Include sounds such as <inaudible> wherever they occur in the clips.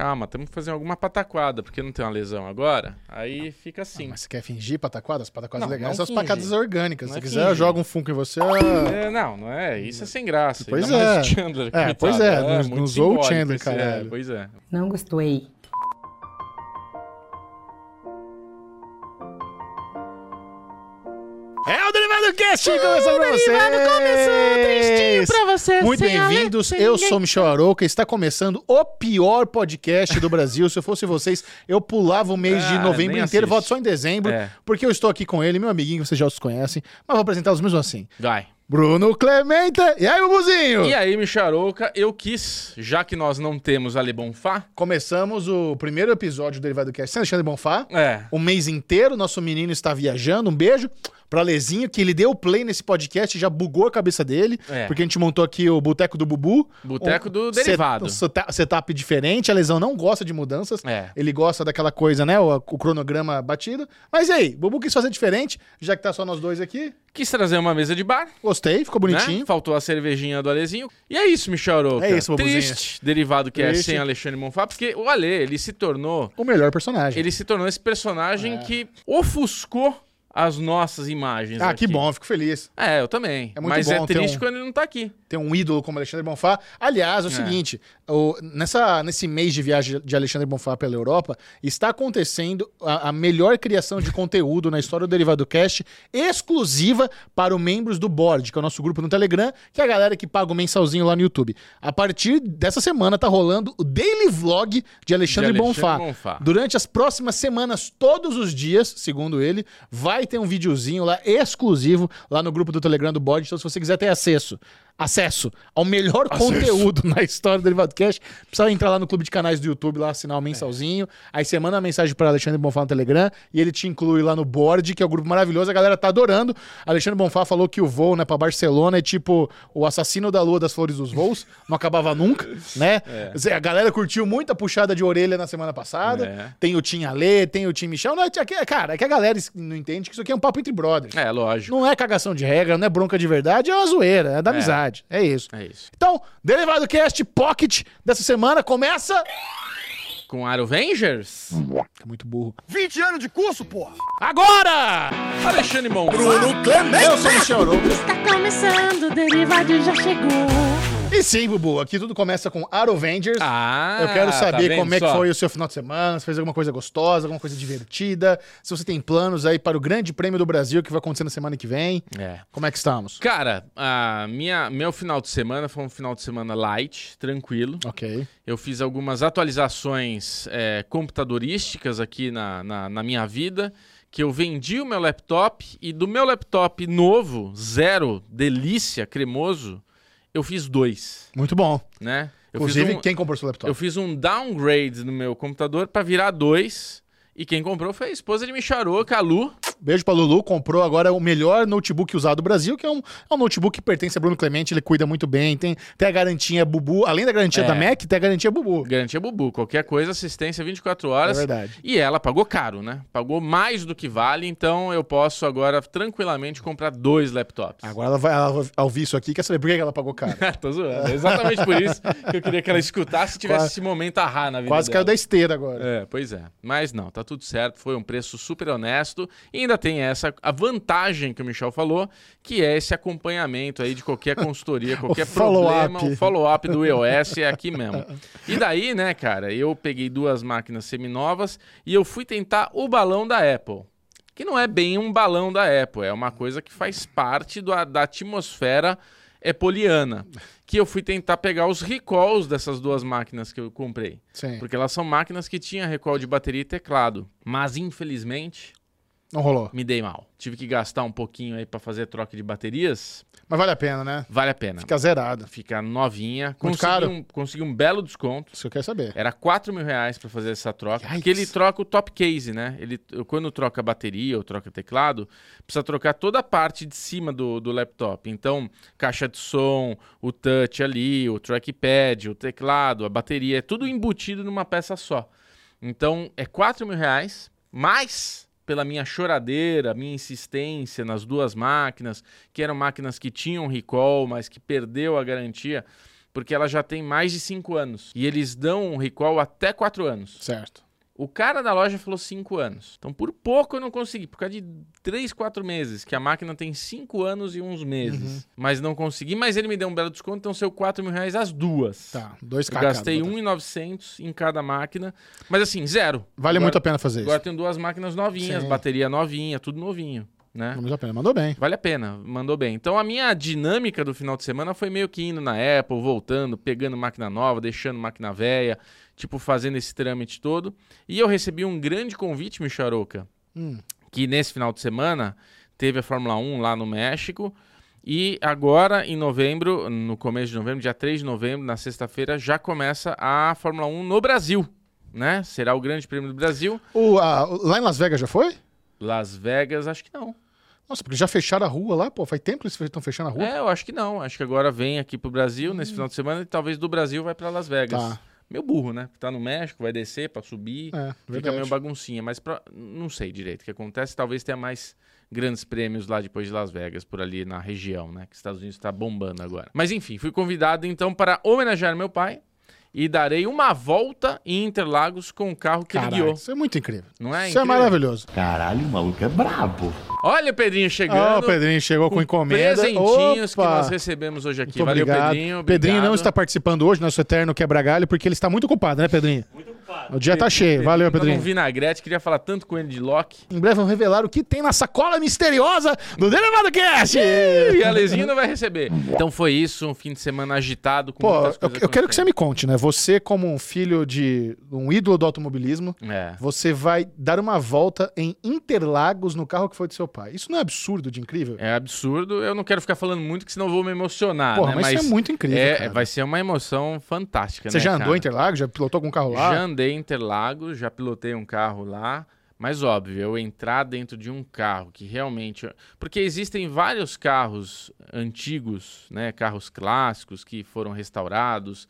Calma, temos que fazer alguma pataquada, porque não tem uma lesão agora. Aí fica assim. Mas você quer fingir pataquada? As pataquadas Não, legais não são as pataquadas orgânicas. Não Se é quiser, fingir. jogo um Funko em você. ah, É, não, não é. Isso é sem graça. Pois Ainda é. o Chandler, É, coitado. pois é, não- muito não usou o Chandler, esse- é, caralho. pois é. Não gostei. O Derivado Cast começando pra vocês! você. Muito bem-vindos, eu sou o Michel Arouca, está começando o pior podcast do Brasil. Se eu fosse vocês, eu pulava o mês de Ah, novembro nem inteiro, volto só em dezembro, É. porque eu estou aqui com ele, meu amiguinho, vocês já os conhecem, mas vou apresentá-los mesmo assim. Vai. Bruno Clementa, e aí, Bubuzinho? E aí, Micharouca, eu quis, já que nós não temos a Lebonfá, Começamos o primeiro episódio do Derivado Cast sem Alexandre Bonfá. é, O mês inteiro, nosso menino está viajando. Um beijo pra Lezinho, que ele deu play nesse podcast já bugou a cabeça dele. É. Porque a gente montou aqui o Boteco do Bubu. Boteco do set- Derivado. Um seta- setup diferente. A Lesão não gosta de mudanças. É. Ele gosta daquela coisa, né? O, o cronograma batido. Mas e aí, Bubu quis fazer diferente, já que tá só nós dois aqui. quis trazer uma mesa de bar, Gostei, ficou bonitinho. né? Faltou a cervejinha do Alezinho. E é isso, Micharouca. É isso, Bobuzinho. Triste, derivado que é Triste. sem Alexandre Monfá, porque o Ale, ele se tornou, O melhor personagem. ele se tornou esse personagem que ofuscou as nossas imagens Ah, aqui. que bom, fico feliz. É, eu também. É muito Mas bom é ter triste um- quando ele não tá aqui. Ter um ídolo como Alexandre Bonfá. Aliás, é o É. seguinte, o- nessa, nesse mês de viagem de Alexandre Bonfá pela Europa, está acontecendo a, a melhor criação de conteúdo na história do Derivado Cast, exclusiva para os membros do Board, que é o nosso grupo no Telegram, que é a galera que paga o mensalzinho lá no YouTube. A partir dessa semana tá rolando o Daily Vlog de Alexandre, De Alexandre Bonfá. Bonfá. Durante as próximas semanas, todos os dias, segundo ele, vai ter um videozinho lá exclusivo lá no grupo do Telegram do Bode. Então, se você quiser ter acesso, acesso ao melhor conteúdo na história do Derivado Cash, precisa entrar lá no clube de canais do YouTube, lá assinar o mensalzinho. Aí você manda a mensagem para Alexandre Bonfá no Telegram e ele te inclui lá no Board, que é o grupo maravilhoso. A galera tá adorando. Alexandre Bonfá falou que o voo, né, para Barcelona é tipo o assassino da lua das flores dos voos, não acabava nunca, né? A galera curtiu muito a puxada de orelha na semana passada. É. Tem o Tim Alê, tem o Tim Michel. Não, é, é- cara, é que a galera não entende que isso aqui é um papo entre brothers. É, lógico. Não é cagação de regra, não é bronca de verdade, é uma zoeira, é da É. amizade. É isso. É isso. Então, Derivado Cast Pocket dessa semana começa. Com Arovengers, É muito burro. 20 anos de curso, porra! Agora! Alexandre Bonfá. Eu sou o Michel. Está começando, o derivado já chegou. E sim, Bubu, aqui tudo começa com Arovengers. Ah, Eu quero tá saber vendo como é que só? foi o seu final de semana, se fez alguma coisa gostosa, alguma coisa divertida, se você tem planos aí para o Grande Prêmio do Brasil que vai acontecer na semana que vem. É. Como é que estamos? Cara, a minha, meu final de semana foi um final de semana light, tranquilo. Ok. Eu fiz algumas atualizações é, computadorísticas aqui na, na, na minha vida, que eu vendi o meu laptop e do meu laptop novo, zero, delícia, cremoso, eu fiz dois, Muito bom. né? Eu Inclusive, fiz um, quem comprou seu laptop? eu fiz um downgrade no meu computador para virar dois. E quem comprou foi a esposa de Micharô, a Lu. Beijo pra Lulu, comprou agora o melhor notebook usado do Brasil, que é um, é um notebook que pertence a Bruno Clemente, ele cuida muito bem, tem, tem a garantia Bubu, além da garantia É. da Mac, tem a garantia Bubu. Garantia Bubu. Qualquer coisa, assistência 24 horas. É verdade. E ela pagou caro, né? Pagou mais do que vale, então eu posso agora tranquilamente comprar dois laptops. Agora ela vai, ela vai ouvir isso aqui, quer saber por que ela pagou caro? <laughs> Tô zoando. É exatamente por isso que eu queria que ela escutasse e tivesse Quase- esse momento ahá na vida Quase dela. caiu da esteira agora. É, pois é. Mas não, tá tudo certo, foi um preço super honesto. E ainda tem essa a vantagem que o Michel falou, que é esse acompanhamento aí de qualquer consultoria, <laughs> qualquer follow-up. problema, o follow-up do iOS é aqui mesmo. E daí, né, cara, eu peguei duas máquinas seminovas e eu fui tentar o balão da Apple. Que não é bem um balão da Apple, é uma coisa que faz parte do- da atmosfera epoliana. Que eu fui tentar pegar os recalls dessas duas máquinas que eu comprei. Sim. Porque elas são máquinas que tinham recall de bateria e teclado. Mas, infelizmente, Não rolou. me dei mal. Tive que gastar um pouquinho aí pra fazer troca de baterias. Mas vale a pena, né? Vale a pena. Fica zerado. Fica novinha. Muito Consegui caro? Um, consegui um belo desconto. Isso eu quero saber. Era 4 mil reais pra fazer essa troca. Yikes. Porque ele troca o top case, né? Ele, quando troca a bateria ou troca teclado, precisa trocar toda a parte de cima do, do laptop. Então, caixa de som, o touch ali, o trackpad, o teclado, a bateria, é tudo embutido numa peça só. Então, é 4 mil reais, mais pela minha choradeira, minha insistência nas duas máquinas, que eram máquinas que tinham recall, mas que perdeu a garantia. porque ela já tem mais de 5 anos. E eles dão um recall até 4 anos. Certo. O cara da loja falou 5 anos. Então, por pouco eu não consegui. Por causa de 3, 4 meses. Que a máquina tem 5 anos e uns meses. Uhum. Mas não consegui. Mas ele me deu um belo desconto. Então, saiu 4 mil reais as duas. Tá, dois Eu gastei 1,900 em cada máquina. Mas assim, zero. Vale Agora- muito a pena fazer Agora isso. tem duas máquinas novinhas, Sim. bateria novinha, tudo novinho, né? Vale a pena. Mandou bem. Vale a pena, mandou bem. Então a minha dinâmica do final de semana foi meio que indo na Apple, voltando, pegando máquina nova, deixando máquina velha, tipo fazendo esse trâmite todo. E eu recebi um grande convite, Micharoca, Hum. que nesse final de semana teve a Fórmula 1 lá no México. E agora, em novembro, no começo de novembro, dia 3 de novembro, na sexta-feira, já começa a Fórmula 1 no Brasil, né? Será o Grande Prêmio do Brasil. O, a- lá em Las Vegas já foi? Las Vegas, acho que não. Nossa, porque já fecharam a rua lá, pô. Faz tempo que eles estão fechando a rua. É, eu acho que não. Acho que agora vem aqui pro Brasil nesse final de semana e talvez do Brasil vai pra Las Vegas. Tá. Meio burro, né? Tá no México, vai descer pra subir. É, Fica verdade. meio baguncinha, mas pra... não sei direito o que acontece. Talvez tenha mais grandes prêmios lá depois de Las Vegas, por ali na região, né? Que os Estados Unidos está bombando agora. Mas enfim, fui convidado então para homenagear meu pai e darei uma volta em Interlagos com o carro que ele Caralho, guiou. isso é muito incrível. Não é Isso é incrível? maravilhoso. Caralho, o maluco é brabo. Olha o Pedrinho chegando. o Pedrinho chegou com, encomenda. Presentinhos que Opa! nós recebemos hoje aqui. Muito Valeu, obrigado. Pedrinho. Pedrinho não obrigado. está participando hoje, nosso eterno quebra-galho, porque ele está muito ocupado, né, Pedrinho? Muito ocupado. O dia tá cheio. Valeu, Tá Pedrinho. vinagrete, queria falar tanto com ele de Loki. Em breve vamos revelar o que tem na sacola misteriosa do Derivado Cast! E a Alezinho não vai receber. Então foi isso, um fim de semana agitado com Pô, muitas eu, eu quero que você me conte, né? Você, como um filho de um ídolo do automobilismo, É. você vai dar uma volta em Interlagos no carro que foi do seu pai. Isso não é absurdo de incrível? É absurdo. Eu não quero ficar falando muito, que senão eu vou me emocionar. Porra, né? mas, isso é muito incrível, é, vai ser uma emoção fantástica, Você né, já andou cara? em Interlagos? Já pilotou algum carro lá? Já andei em Interlagos, já pilotei um carro lá. Mas óbvio, eu entrar dentro de um carro que realmente. Porque existem vários carros antigos, né? Carros clássicos que foram restaurados,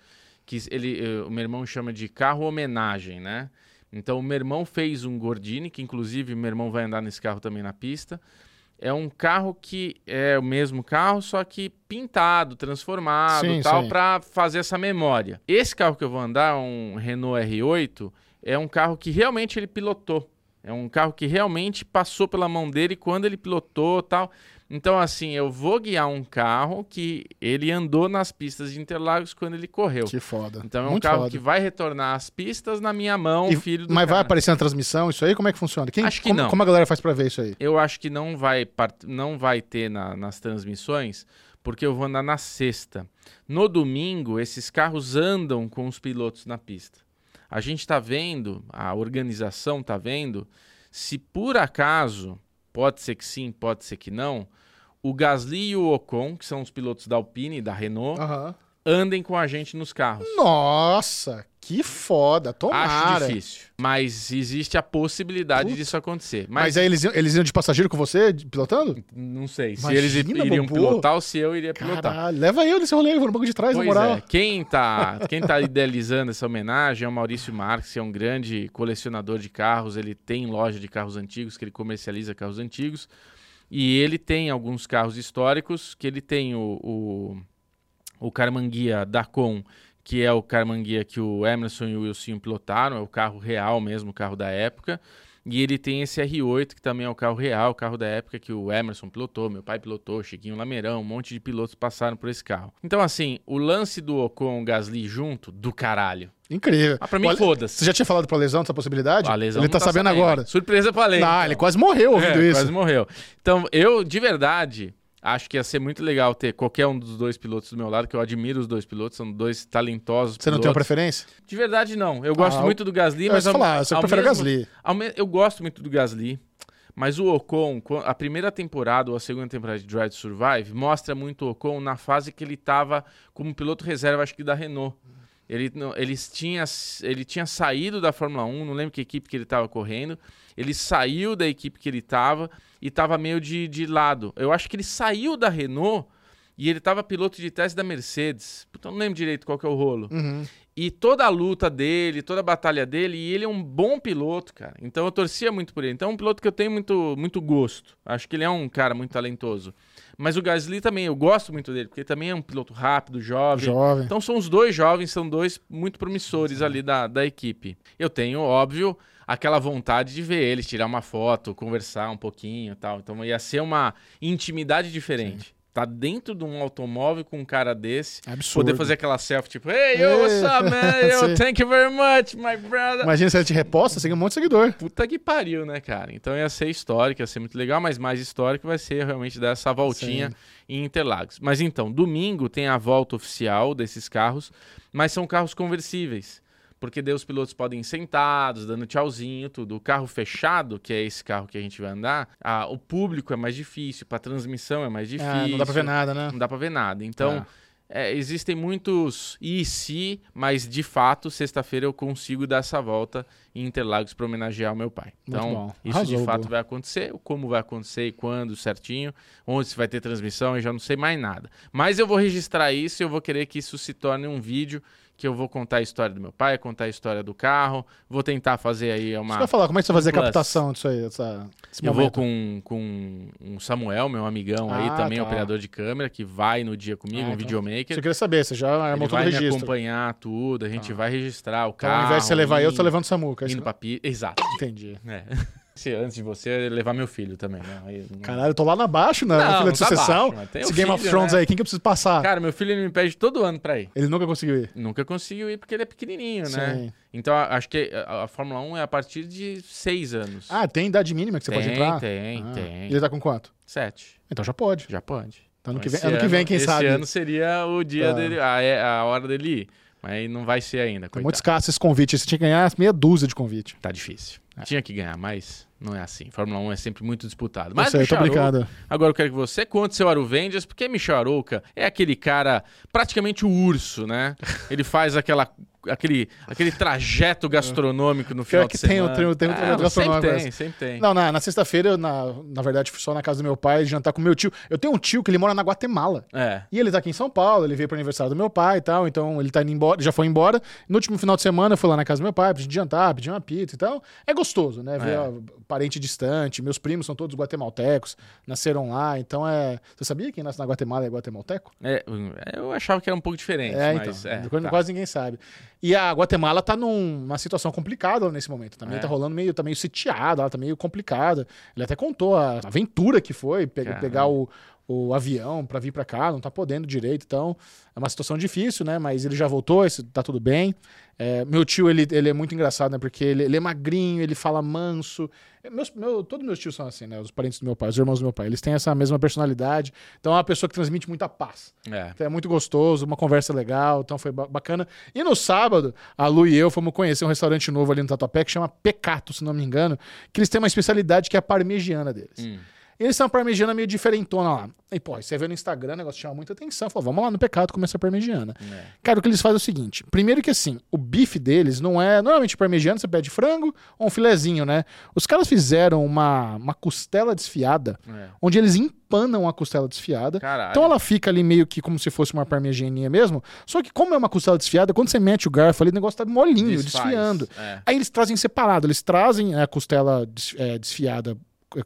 que ele, eh, o meu irmão chama de carro homenagem, né? Então o meu irmão fez um Gordini, que inclusive meu irmão vai andar nesse carro também na pista. É um carro que é o mesmo carro, só que pintado, transformado, Sim, tal, para fazer essa memória. Esse carro que eu vou andar, um Renault R8, é um carro que realmente ele pilotou. É um carro que realmente passou pela mão dele quando ele pilotou, tal. Então assim, eu vou guiar um carro que ele andou nas pistas de Interlagos quando ele correu. Que foda. Então é um Muito carro foda. que vai retornar às pistas na minha mão, E- filho do Mas vai cara. aparecer na transmissão isso aí? Como é que funciona? Quem, Acho que como, não. como a galera faz pra ver isso aí? Eu acho que não vai, não vai ter na- nas transmissões, porque eu vou andar na sexta. No domingo, esses carros andam com os pilotos na pista. A gente está vendo, a organização está vendo, se por acaso, pode ser que sim, pode ser que não, o Gasly e o Ocon, que são os pilotos da Alpine e da Renault, andem com a gente nos carros. Nossa, que foda. Tomara. Acho difícil, mas existe a possibilidade Putz. disso acontecer. Mas, Mas, aí eles eles iam de passageiro com você, pilotando? não sei se Imagina, eles iriam Bobo. pilotar ou se eu iria pilotar. Caralho, leva eu nesse rolê, eu vou no banco de trás, Pois na moral. é, quem tá, <laughs> quem tá idealizando essa homenagem é o Maurício Marques, que é um grande colecionador de carros, ele tem loja de carros antigos, que ele comercializa carros antigos, e ele tem alguns carros históricos, que ele tem o, o, o Carmanguia Dacon, que é o Carmanguia que o Emerson e o Wilson pilotaram, é o carro real mesmo, o carro da época, e ele tem esse R8, que também é o carro real, o carro da época que o Emerson pilotou, meu pai pilotou, Chiquinho Lameirão, um monte de pilotos passaram por esse carro. Então, assim, o lance do Ocon Gasly junto, do caralho. Incrível. Ah, pra mim, foda-se. Você já tinha falado pro Lesão dessa possibilidade? A lesão ele não tá, sabendo agora. Surpresa pra lei. Ah, ele quase morreu ouvindo É, isso. Quase morreu. Então, eu, de verdade, acho que ia ser muito legal ter qualquer um dos dois pilotos do meu lado, que eu admiro os dois pilotos, são dois talentosos Você não tem uma pilotos. preferência? De verdade, não. Eu gosto Ah, muito do Gasly, mas... ao- falar, você ao prefere o Gasly. me- Eu gosto muito do Gasly, mas o Ocon, a primeira temporada ou a segunda temporada de Drive to Survive, mostra muito o Ocon na fase que ele estava como piloto reserva, acho que da Renault. Ele, eles tinha, ele tinha saído da Fórmula 1, não lembro que equipe que ele estava correndo. Ele saiu da equipe que ele estava e estava meio de, de lado. Eu acho que ele saiu da Renault e ele estava piloto de teste da Mercedes. Puta, eu não lembro direito qual que é o rolo. Uhum. E toda a luta dele, toda a batalha dele, e ele é um bom piloto, cara. Então eu torcia muito por ele. Então é um piloto que eu tenho muito, muito gosto. Acho que ele é um cara muito talentoso. Mas o Gasly também, eu gosto muito dele, porque ele também é um piloto rápido, jovem. Jovem. Então são os dois jovens, são dois muito promissores ali da, da equipe. Eu tenho, óbvio, aquela vontade de ver eles, tirar uma foto, conversar um pouquinho e tal. Então ia ser uma intimidade diferente. Tá dentro de um automóvel com um cara desse, É absurdo. poder fazer aquela selfie tipo, hey, yo, what's up, man? <laughs> Yo, Sim. thank you very much, my brother. Imagina se ela te reposta, você ganha um monte de seguidor. Puta que pariu, né, cara? Então ia ser histórico, ia ser muito legal, mas mais histórico vai ser realmente dessa voltinha Sim. em Interlagos. Mas então, domingo tem a volta oficial desses carros, mas são carros conversíveis. Porque daí os pilotos podem ir sentados, dando tchauzinho, tudo. O carro fechado, que é esse carro que a gente vai andar, ah, o público é mais difícil, pra transmissão é mais difícil. Ah, não dá pra ver nada, né? Não dá pra ver nada. Então, é, existem muitos e se, mas de fato, sexta-feira eu consigo dar essa volta em Interlagos para homenagear o meu pai. Então, isso Arrasou, de fato Bu. vai acontecer, como vai acontecer e quando certinho, onde se vai ter transmissão, eu já não sei mais nada. Mas eu vou registrar isso e eu vou querer que isso se torne um vídeo que eu vou contar a história do meu pai, contar a história do carro, vou tentar fazer aí Você uma vai falar, como é que você vai fazer a captação disso aí? Essa, eu vou com, com um Samuel, meu amigão aí, Ah, também tá. operador de câmera, que vai no dia comigo, Ah, um então. videomaker. Eu queria saber, você já Ele armou todo o vai me registro. acompanhar tudo, a gente vai registrar o Então, carro. ao invés de você levar eu, eu tô indo- levando o Samuca. é Indo pra pi... Exato. Entendi. É. Se antes de você levar meu filho também, né? Aí, não- Caralho, eu tô lá na baixo, na Não, fila de tá sucessão. baixo, Esse Game of Thrones né? aí, quem que eu preciso passar? Cara, meu filho ele me pede todo ano pra ir. Ele nunca conseguiu ir. Nunca conseguiu ir porque ele é pequenininho, né? Sim. Então a- acho que a, a Fórmula 1 é a partir de seis anos. Ah, tem idade mínima que você pode Tem, entrar? tem, Ah, tem. Ele tá com quanto? Sete. Então já pode. Já pode. Ano Então, que vem, esse ano que vem quem esse sabe. ano seria o dia Tá. dele, a, é- a hora dele ir. Mas não vai ser ainda, É coitado. muito escasso esse convite. Você tinha que ganhar meia dúzia de convite. Tá difícil. É. Tinha que ganhar, mas não é assim. Fórmula 1 é sempre muito disputado. Mas eu Michel. Arouca- Agora eu quero que você conte seu Aruvendias, porque Michel Arouca é aquele cara, praticamente o urso, né? Ele faz aquela, aquele, aquele trajeto gastronômico no final que de tem semana. tem tem o trajeto não, gastronômico Sempre tem, sempre tem. Não, na, na sexta-feira, na, na verdade, fui só na casa do meu pai jantar com meu tio. Eu tenho um tio que ele mora na Guatemala. É. E ele tá aqui em São Paulo, ele veio pro aniversário do meu pai e tal, então ele tá indo embora, já foi embora. No último final de semana eu fui lá na casa do meu pai, gente jantar, pedir uma pizza e tal. É gostoso, né? Ver É. parente distante, meus primos são todos guatemaltecos, nasceram lá, então é. Você sabia que quem nasce na Guatemala é guatemalteco? É, eu achava que era um pouco diferente, É, mas então. é, quase- tá. Quase ninguém sabe. E a Guatemala tá num- numa situação complicada nesse momento. Também É. tá rolando meio, tá meio sitiada, ela tá meio complicada. Ele até contou a aventura que foi, pe- Caramba. pegar o, o avião pra vir pra cá, não tá podendo direito, então é uma situação difícil, né? Mas ele já voltou, tá tudo bem. É, meu tio, ele, ele é muito engraçado, né? Porque ele, ele é magrinho, ele fala manso. Meus, meu, todos meus tios são assim, né? Os parentes do meu pai, os irmãos do meu pai. Eles têm essa mesma personalidade. Então é uma pessoa que transmite muita paz. É. Então é muito gostoso, uma conversa legal, então foi ba- bacana. E no sábado, a Lu e eu fomos conhecer um restaurante novo ali no Tatuapé que chama Pecato, se não me engano, que eles têm uma especialidade que é a parmegiana deles. Hum. Eles têm uma parmegiana meio diferentona lá. E, pô, você vê no Instagram, o negócio chama muita atenção. Falou, vamos lá no Pecato comer essa parmegiana. É. Cara, o que eles fazem é o seguinte: primeiro que assim, o bife deles não é. Normalmente parmegiana você pede frango ou um filezinho, né? Os caras fizeram uma, uma costela desfiada, É. onde eles empanam a costela desfiada. Caralho. Então ela fica ali meio que como se fosse uma parmegianinha mesmo. Só que como é uma costela desfiada, quando você mete o garfo ali, o negócio tá molinho, Desfaz. desfiando. É. Aí eles trazem separado, eles trazem a costela é, desfiada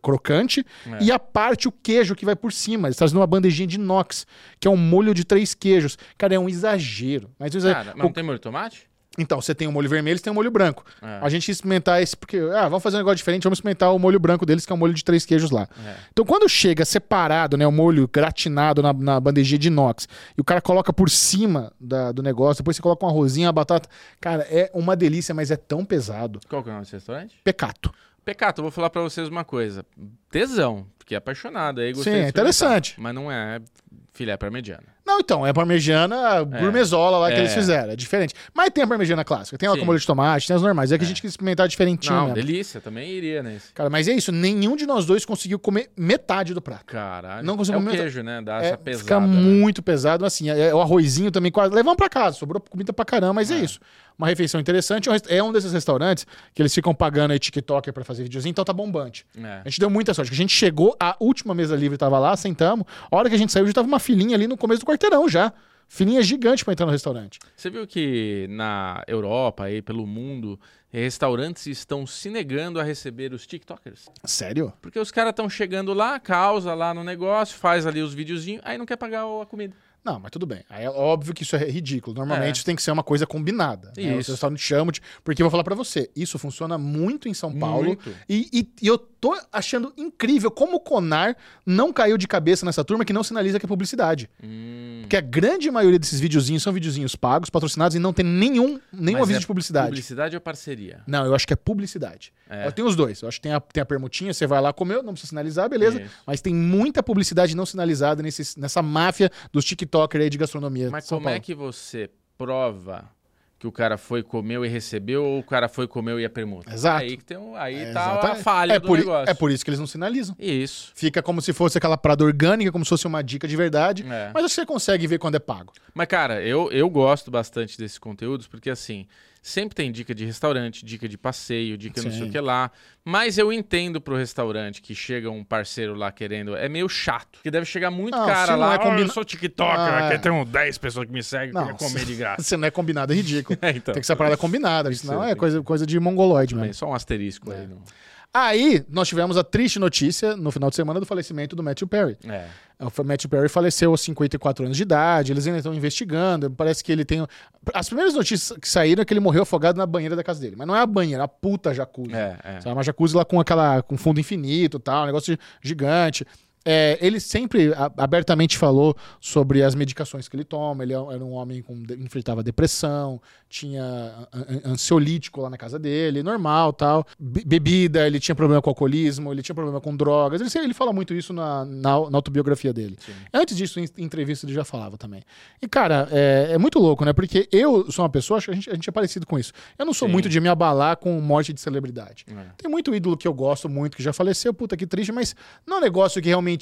crocante É. e a parte o queijo que vai por cima. Eles trazem numa bandejinha de inox, que é um molho de três queijos. Cara, é um exagero. Mas, um exagero. Cara, mas não tem molho de tomate? Então, você tem o molho vermelho, você tem o molho branco. É. A gente experimentar esse, porque, ah, vamos fazer um negócio diferente, vamos experimentar o molho branco deles, que é o molho de três queijos lá. É. Então, quando chega separado, né, o molho gratinado na, na bandejinha de inox, e o cara coloca por cima da- do negócio, depois você coloca um arrozinho, a batata. Cara, é uma delícia, mas é tão pesado. Qual que é o nome desse restaurante? Pecato. Pecato, eu vou falar pra vocês uma coisa. Tesão, porque é apaixonado. Aí gostei Sim, é interessante. Mas não é filé parmegiana. Não, então, é a parmegiana gourmesola lá que É. eles fizeram. É diferente. Mas tem a parmegiana clássica, tem Sim. com molho de tomate, tem as normais. É que a gente quis experimentar diferentinho Não, mesmo. delícia, também iria nesse. Cara, mas é isso, nenhum de nós dois conseguiu comer metade do prato. Caralho. Não consigo é o comer- queijo, né? Dá É, essa pesada. fica né? muito pesado, assim, é, é o arrozinho também quase. Levamos pra casa, sobrou comida pra caramba, mas é, isso. Uma refeição interessante, é um é um desses restaurantes que eles ficam pagando aí TikToker pra fazer videozinho, então tá bombante. É. A gente deu muita sorte, a gente chegou, a última mesa livre tava lá, sentamos, a hora que a gente saiu já tava uma filinha ali no começo do quarteirão já. Filinha gigante pra entrar no restaurante. Você viu que na Europa e pelo mundo, restaurantes estão se negando a receber os TikTokers? Sério? Porque os caras estão chegando lá, causa lá no negócio, faz ali os videozinhos, aí não quer pagar a comida. Não, mas tudo bem. Aí é óbvio que isso é ridículo. Normalmente É. isso tem que ser uma coisa combinada. Né? Os Isso. restaurantes chamam de. Porque eu vou falar pra você, isso funciona muito em São Paulo. Muito. E, e- e eu tô achando incrível como o Conar não caiu de cabeça nessa turma que não sinaliza que é publicidade. Hum, Porque a grande maioria desses videozinhos são videozinhos pagos, patrocinados e não tem nenhum, nenhum mas aviso é de publicidade. Publicidade ou parceria? Não, eu acho que é publicidade. É. Eu tenho os dois. Eu acho que tem a, tem a permutinha, você vai lá comer, não precisa sinalizar, beleza. Isso. Mas tem muita publicidade não sinalizada nesses- nessa máfia dos TikTokers aí de gastronomia. Mas São como é Paulo. que você prova que o cara foi, comeu e recebeu ou o cara foi, comeu e é permuta? Exato. Aí, que tem um, aí É, tá a falha é do por, negócio. É por isso que eles não sinalizam. Isso. Fica como se fosse aquela parada orgânica, como se fosse uma dica de verdade. É. Mas você consegue ver quando é pago. Mas, cara, eu, eu gosto bastante desses conteúdos, porque assim, sempre tem dica de restaurante, dica de passeio, dica não sei Sim. o que lá. Mas eu entendo pro restaurante que chega um parceiro lá querendo. É meio chato. Porque deve chegar muito Não, cara não lá. é "Ah, combina- eu sou TikToker, Ah, é. tem uns 10 pessoas que me seguem, Não, comer de graça. <laughs> Se não é combinado, é ridículo. <laughs> É, então. Tem que ser a parada combinada, senão ser, é coisa, coisa de mongoloide mesmo. só um asterisco É. aí. No... Aí, nós tivemos a triste notícia no final de semana do falecimento do Matthew Perry. É. O Matthew Perry faleceu aos 54 anos de idade, eles ainda estão investigando. Parece que ele tem. As primeiras notícias que saíram é que ele morreu afogado na banheira da casa dele. Mas não é a banheira, é a puta jacuzzi. É, é. Sabe, uma jacuzzi lá com aquela com fundo infinito e tal, um negócio gigante. É, ele sempre abertamente falou sobre as medicações que ele toma. Ele é- era um homem que enfrentava depressão, tinha an- an- ansiolítico lá na casa dele, normal tal. Be- bebida, ele tinha problema com alcoolismo, ele tinha problema com drogas. Ele, ele fala muito isso na, na, na autobiografia dele. Antes disso, em, em entrevista, ele já falava também. E, cara, é, é muito louco, né? Porque eu sou uma pessoa, acho que a gente, a gente é parecido com isso. Eu não sou Sim. muito de me abalar com morte de celebridade. É. Tem muito ídolo que eu gosto muito, que já faleceu, puta que triste, mas não é um negócio que realmente.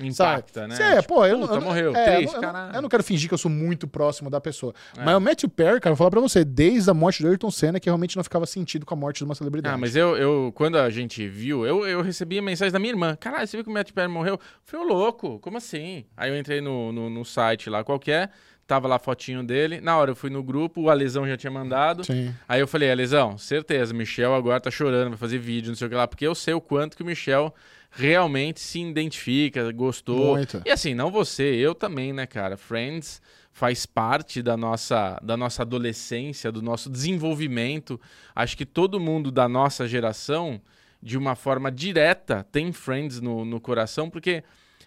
Impacta, sabe? né? Cê é, Tipo, pô, eu, puta, eu- morreu, é, triste, eu, eu, caralho. eu não quero fingir que eu sou muito próximo da pessoa. É. Mas o Matthew Perry, cara, eu vou falar pra você, desde a morte do Ayrton Senna, que realmente não ficava sentido com a morte de uma celebridade. Ah, mas eu, eu, quando a gente viu, eu, eu recebi a mensagem da minha irmã. Caralho, você viu que o Matt Perry morreu? Eu falei, ô louco, como assim? Aí eu entrei no, no, no site lá qualquer, tava lá a fotinho dele. Na hora eu fui no grupo, o Alesão já tinha mandado. Sim. Aí eu falei, Alesão, certeza, Michel agora tá chorando, vai fazer vídeo, não sei o que lá, porque eu sei o quanto que o Michel realmente se identifica, gostou. Muito. E assim, não você, eu também, né, cara? Friends faz parte da nossa, da nossa adolescência, do nosso desenvolvimento. Acho que todo mundo da nossa geração, de uma forma direta, tem Friends no, no coração, porque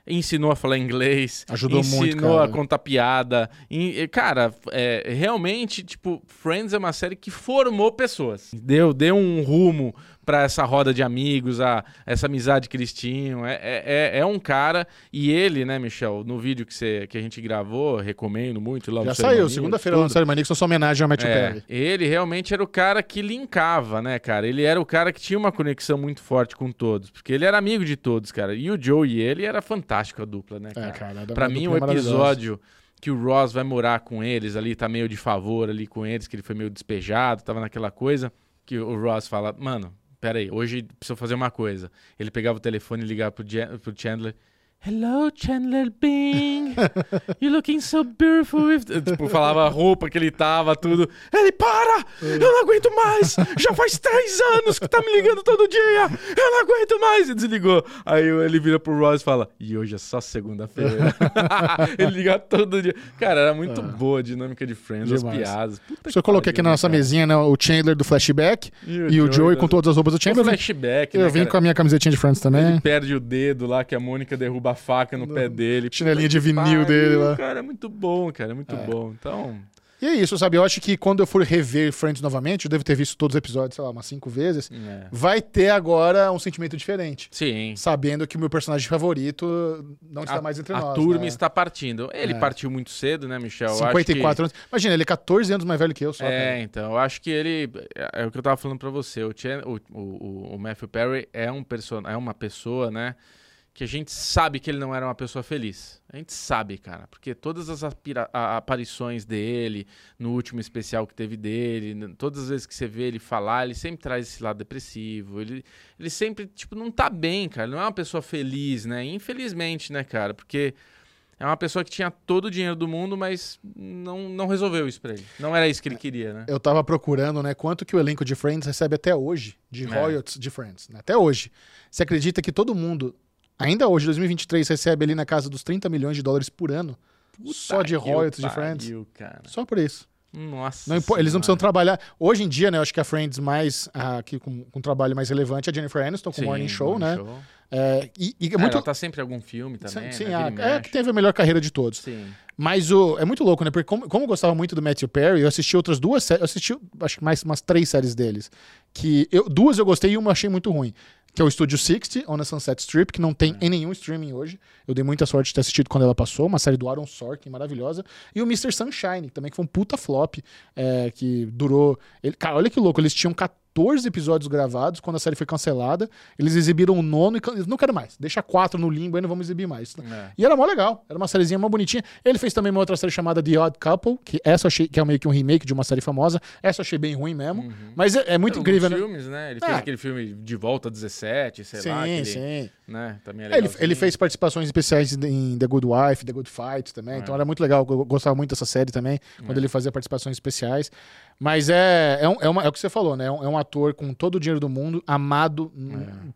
ensinou a falar inglês, Ajudou ensinou muito, a contar piada. E, cara, é, realmente, tipo, Friends é uma série que formou pessoas. Deu, deu um rumo pra essa roda de amigos, a essa amizade que eles tinham. É, é, é- é um cara, e ele, né, Michel, no vídeo que, você, que a gente gravou, recomendo muito lá Já saiu, segunda-feira lá no tudo. Cerimonias, sua homenagem ao Matthew É, Perry. ele realmente era o cara que linkava, né, cara? Ele era o cara que tinha uma conexão muito forte com todos, porque ele era amigo de todos, cara. E o Joe e ele era fantástico a dupla, né, cara? É, cara. Pra mim, é o maravilhosa. episódio que o Ross vai morar com eles ali, tá meio de favor ali com eles, que ele foi meio despejado, tava naquela coisa, que o Ross fala, mano, peraí, hoje preciso fazer uma coisa. Ele pegava o telefone e ligava pro, pro Chandler. Hello, Chandler Bing. You looking so beautiful. With... Tipo, falava a roupa que ele tava, tudo. Ele, para! Eu não aguento mais! Já faz três anos que tá me ligando todo dia! Eu não aguento mais! E desligou. Aí ele vira pro Ross e fala: E hoje é só segunda-feira. <laughs> ele liga todo dia. Cara, era muito boa a dinâmica de Friends, as Demais. piadas. Puta eu coloquei aqui na nossa cara. mesinha, né, o Chandler do flashback E e o Joey com todas as roupas do O Chandler. flashback, Eu né, vim cara? com a minha camisetinha de Friends também. Ele perde o dedo lá, que a Mônica derruba a faca no pé dele. Chinelinha de que vinil pariu, dele lá. Cara, é muito bom, cara, é muito bom. Então, E é isso, sabe? Eu acho que quando eu for rever Friends novamente, eu devo ter visto todos os episódios, sei lá, umas cinco vezes, é. vai ter agora um sentimento diferente. sim. Sabendo que o meu personagem favorito não está A, mais entre a nós. turma né? está partindo. Ele É. partiu muito cedo, né, Michel? Eu acho 54 anos. Imagina, ele é 14 anos mais velho que eu só. É, cara. então, eu acho que ele. É, é o que eu tava falando pra você. O, o, o, o Matthew Perry é, um perso é uma pessoa, né? Que a gente sabe que ele não era uma pessoa feliz. A gente sabe, cara. Porque todas as aparições dele, no último especial que teve dele, todas as vezes que você vê ele falar, ele sempre traz esse lado depressivo. Ele, ele sempre, tipo, não tá bem, cara. Ele não é uma pessoa feliz, né? Infelizmente, né, cara? Porque é uma pessoa que tinha todo o dinheiro do mundo, mas não, não resolveu isso pra ele. Não era isso que ele queria, né? Eu tava procurando, né, quanto que o elenco de Friends recebe até hoje de É. royalties de Friends, né? Até hoje. Você acredita que todo mundo, ainda hoje, 2023, recebe ali na casa dos 30 milhões de dólares por ano? só de Puta que royalties de Friends? cara. Só por isso. Nossa. Não eles não precisam trabalhar. Hoje em dia, né, eu acho que a Friends mais, ah, aqui com, com um trabalho mais relevante é a Jennifer Aniston com o Sim, Morning Show, né? Show. É, e, e é Ah, muito... Ela tá sempre em algum filme também, sim, né? a- é que teve a melhor carreira de todos. Sim. Mas o, é muito louco, né? Porque como, como eu gostava muito do Matthew Perry, eu assisti outras duas séries. Eu assisti, acho que mais umas três séries deles. Que eu, duas eu gostei e uma eu achei muito ruim. Que é o Studio 60, On a Sunset Strip, que não tem em nenhum streaming hoje. Eu dei muita sorte de ter assistido quando ela passou. Uma série do Aaron Sorkin, maravilhosa. E o Mr. Sunshine, também, que foi um puta flop. é, que durou... Ele, cara, olha que louco. Eles tinham 14 episódios gravados quando a série foi cancelada. Eles exibiram o nono e... can- Não quero mais. Deixa quatro no limbo aí, não vamos exibir mais. É. E era mó legal, era uma sériezinha mó bonitinha. Ele fez também uma outra série chamada The Odd Couple, que essa achei que é meio que um remake de uma série famosa. Essa eu achei bem ruim mesmo. Mas é, é muito Alguns incrível, né? filmes, né? Ele fez Ah. aquele filme De Volta 17, sei Sim, lá. aquele, sim. Né? Também é É, ele, ele fez participações especiais em The Good Wife, The Good Fight também. Então era muito legal. Eu gostava muito dessa série também, quando ele fazia participações especiais. Mas é, é, um- é uma- é o que você falou, né? É um, é um ator com todo o dinheiro do mundo, amado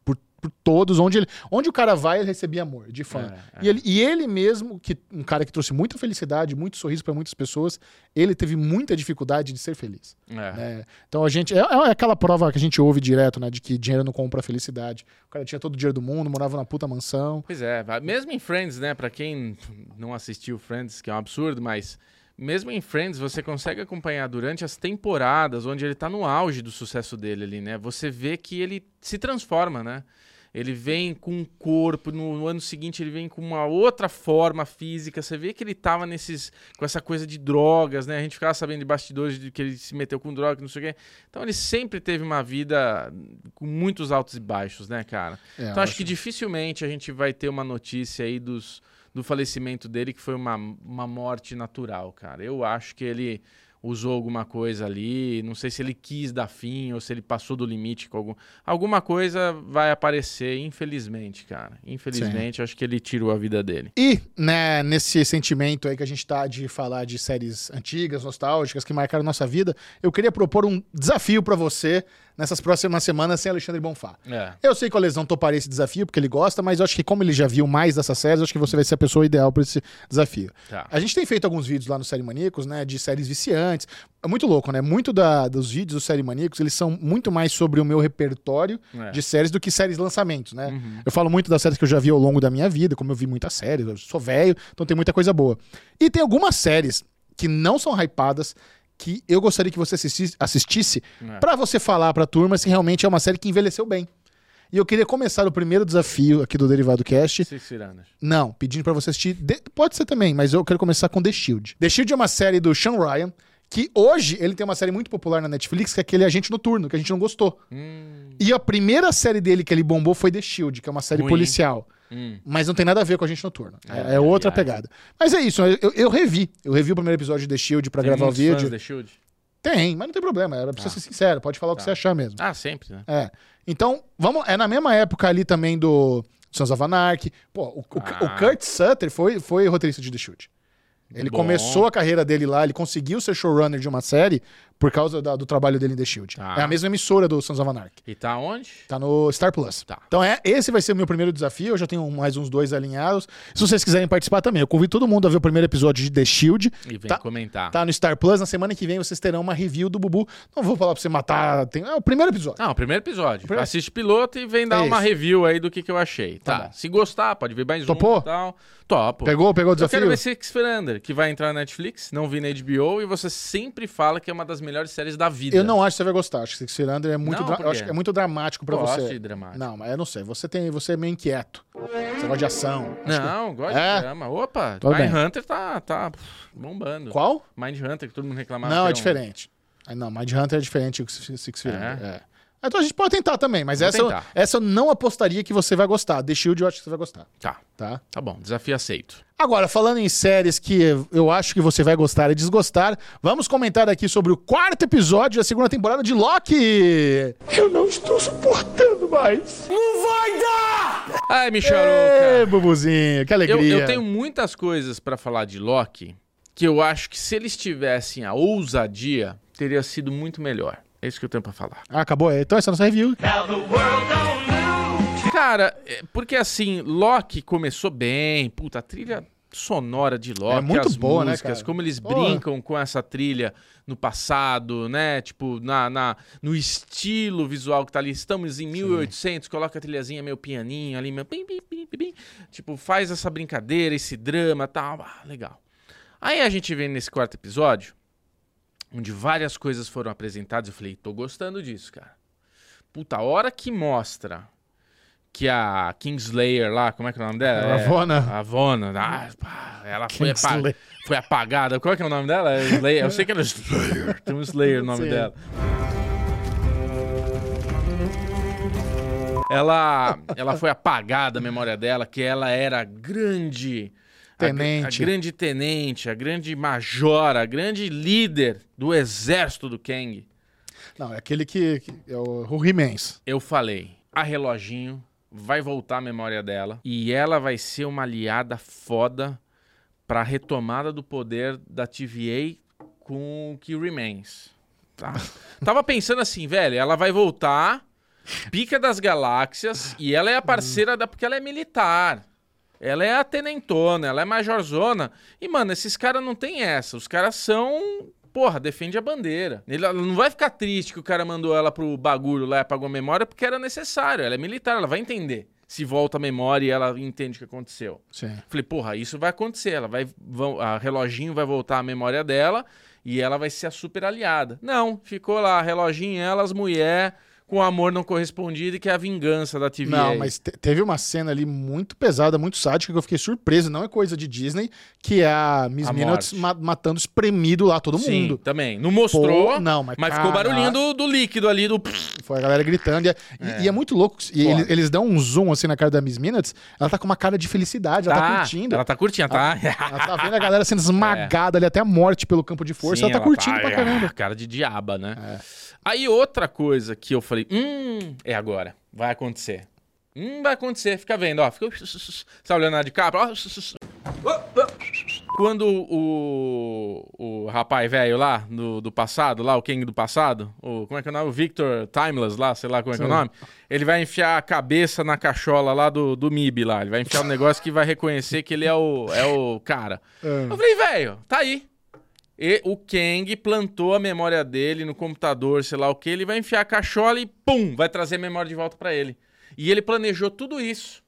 por, por todos. Onde, ele, onde o cara vai, ele recebia amor de fã. É, E, ele, e ele mesmo, que um cara que trouxe muita felicidade, muito sorriso para muitas pessoas, ele teve muita dificuldade de ser feliz. É. né? Então a gente. É, é aquela prova que a gente ouve direto, né? De que dinheiro não compra felicidade. O cara tinha todo o dinheiro do mundo, morava na puta mansão. Pois é, mesmo em Friends, né? Pra quem não assistiu Friends, que é um absurdo, mas mesmo em Friends você consegue acompanhar durante as temporadas onde ele tá no auge do sucesso dele ali, né? Você vê que ele se transforma, né? Ele vem com um corpo, no, no ano seguinte ele vem com uma outra forma física. Você vê que ele tava nesses. com essa coisa de drogas, né? A gente ficava sabendo de bastidores de que ele se meteu com droga, não sei o quê. Então ele sempre teve uma vida com muitos altos e baixos, né, cara? É, então acho que dificilmente a gente vai ter uma notícia aí dos, do falecimento dele que foi uma, uma morte natural, cara. Eu acho que ele usou alguma coisa ali, não sei se ele quis dar fim ou se ele passou do limite com algum... Alguma coisa vai aparecer, infelizmente, cara. Infelizmente, acho que ele tirou a vida dele. E, né, nesse sentimento aí que a gente tá de falar de séries antigas, nostálgicas, que marcaram nossa vida, eu queria propor um desafio pra você nessas próximas semanas sem Alexandre Bonfá. É. Eu sei que o Lesão toparia esse desafio, porque ele gosta, mas eu acho que como ele já viu mais dessas séries, eu acho que você vai ser a pessoa ideal para esse desafio. Tá. A gente tem feito alguns vídeos lá no Série Maníacos, né, de séries viciantes. É muito louco, né? Muito da- dos vídeos do Série Maníacos, eles são muito mais sobre o meu repertório É. de séries do que séries lançamentos, né? Uhum. Eu falo muito das séries que eu já vi ao longo da minha vida, como eu vi muitas séries, eu sou velho, então tem muita coisa boa. E tem algumas séries que não são hypadas, que eu gostaria que você assistisse, assistisse É. pra você falar pra turma se realmente é uma série que envelheceu bem. E eu queria começar o primeiro desafio aqui do Derivado Cast. Não, pedindo pra você assistir. The- Pode ser também, mas eu quero começar com The Shield. The Shield é uma série do Sean Ryan, que hoje ele tem uma série muito popular na Netflix, que é aquele Agente Noturno, que a gente não gostou. Hum, E a primeira série dele que ele bombou foi The Shield, que é uma série Ruim. policial. hum. Mas não tem nada a ver com Agente Noturno. É, É, é outra viagem. pegada. Mas é isso, eu, eu revi. Eu revi o primeiro episódio de The Shield pra Tem gravar o fãs vídeo. da Shield? Tem, mas não tem problema. Era pra Tá. ser sincero, pode falar o que Tá. você achar mesmo. Ah, sempre, né? É. Então, vamos. É na mesma época ali também do Sons of Anarchy. Pô, o, o- Ah. o Kurt Sutter foi, foi roteirista de The Shield. Ele Bom. começou a carreira dele lá, ele conseguiu ser showrunner de uma série por causa da- do trabalho dele em The Shield. Tá. É a mesma emissora do Sons of Anarchy. E tá onde? Tá no Star Plus. Tá. Então é, esse vai ser o meu primeiro desafio. Eu já tenho mais uns dois alinhados. Se vocês quiserem participar também, eu convido todo mundo a ver o primeiro episódio de The Shield. E vem Tá. comentar. Tá no Star Plus. Na semana que vem vocês terão uma review do Bubu. Não vou falar pra você matar. Tem, é o primeiro episódio. Não, o primeiro episódio. primeiro- Assiste piloto e vem dar É uma review aí do que, que eu achei. Tá Tá. Se gostar, pode ver mais Topou? um e tal. Topo. Pegou, pegou o Eu quero desafio? ver Six Feet Under, que vai entrar na Netflix, não vi na HBO, e você sempre fala que é uma das melhores séries da vida. Eu não acho que você vai gostar. Acho que Six Feet Under é muito, Não, eu acho que é muito dramático pra Gosto você. de dramático. Não, mas eu não sei. Você tem, você é meio inquieto. Você gosta de ação. Acho que- Não, gosto É? de drama. Opa, Tudo Mind bem. Hunter tá, tá bombando. Qual? Mind Hunter, que todo mundo reclamava. Não, que é um- diferente. Ah, Não, Mind Hunter é diferente do Six Six Feet É? É. Então a gente pode tentar também, mas Vou essa eu, tentar. essa eu não apostaria que você vai gostar. The Shield eu acho que você vai gostar, Tá, tá? tá bom, desafio aceito. Agora, falando em séries que eu acho que você vai gostar e desgostar, vamos comentar aqui sobre o quarto episódio da segunda temporada de Loki. Eu não estou suportando mais. Não vai dar! Ai, Micharuca. Bubuzinho, que Eu, alegria. eu tenho muitas coisas pra falar de Loki que eu acho que se eles tivessem a ousadia, teria sido muito melhor. É isso que eu tenho pra falar. Ah, acabou. Então essa é a nossa review. Cara, é, porque assim, Loki começou bem, puta, a trilha sonora de Loki, É muito as boa, né, músicas, cara? como eles brincam com essa trilha no passado, né? Tipo, na, na, no estilo visual que tá ali. Estamos em 1800, coloca a trilhazinha meio pianinho ali, meio pim, pim, pim. tipo, faz essa brincadeira, esse drama, tal, ah, legal. Aí a gente vem nesse quarto episódio, onde várias coisas foram apresentadas, eu falei, tô gostando disso, cara. Puta, a hora que mostra que a Kingslayer lá, como é que é o nome dela? A É, Avona. A Avona, ah, pá, ela foi, apa- foi apagada. Qual é que é o nome dela? É Slayer. Eu sei que ela é Slayer. Tem um Slayer no nome Sim. dela. Ela, ela foi apagada a memória dela, que ela era grande. A Tenente. A, grande tenente, a grande majora, a grande líder do exército do Kang. Não, é aquele que, que é o, o He-Mans. Eu falei, a reloginho vai voltar a memória dela e ela vai ser uma aliada foda pra retomada do poder da TVA com o que remains. Tá? <laughs> Tava pensando assim, velho, ela vai voltar, pica das galáxias e ela é a parceira da porque ela é militar. Ela é a tenentona, ela é majorzona. E, mano, esses caras não tem essa. Os caras são. Porra, defende a bandeira. Ele, ela não vai ficar triste que o cara mandou ela pro bagulho lá e apagou a memória porque era necessário. Ela é militar, ela vai entender. Se volta a memória e ela entende o que aconteceu. Sim. Falei, porra, isso vai acontecer. Ela vai. Vão, a reloginho vai voltar a memória dela e ela vai ser a super aliada. Não, ficou lá, reloginho, elas, mulher, com amor não correspondido e que é a vingança da TVA. Não, mas te- teve uma cena ali muito pesada, muito sádica, que eu fiquei surpreso. Não é coisa de Disney, que é a Miss A Minutes ma- matando espremido lá todo Sim, mundo. também. Não mostrou, Pô, não, mas ficou cara- barulhinho do, do líquido ali, do. Foi a galera gritando. E é, e- e é muito louco. E eles, eles dão um zoom assim na cara da Miss Minutes. Ela tá com uma cara de felicidade, ela tá, curtindo. Ela tá curtindo, tá? <laughs> Ela tá vendo a galera sendo esmagada ali até a morte pelo campo de força. Sim, ela tá curtindo ah, pra caramba. Cara de diaba, né? É. Aí outra coisa que eu falei, hum, é agora. Vai acontecer. Hum, vai acontecer. Fica vendo, ó. Fica... <laughs> Olhando a de capa? Ó. <laughs> Quando o, o rapaz velho lá, do, do passado, lá, o King do passado, o, como é que é o nome? O Victor Timeless lá, sei lá como é que é o nome. Ele vai enfiar a cabeça na cachola lá do, do MIB lá. Ele vai enfiar um negócio que vai reconhecer que ele é o, é o cara. É. Eu falei, velho, tá aí. E o Kang plantou a memória dele no computador, sei lá o que, ele vai enfiar a cachola e pum, vai trazer a memória de volta pra ele. E ele planejou tudo isso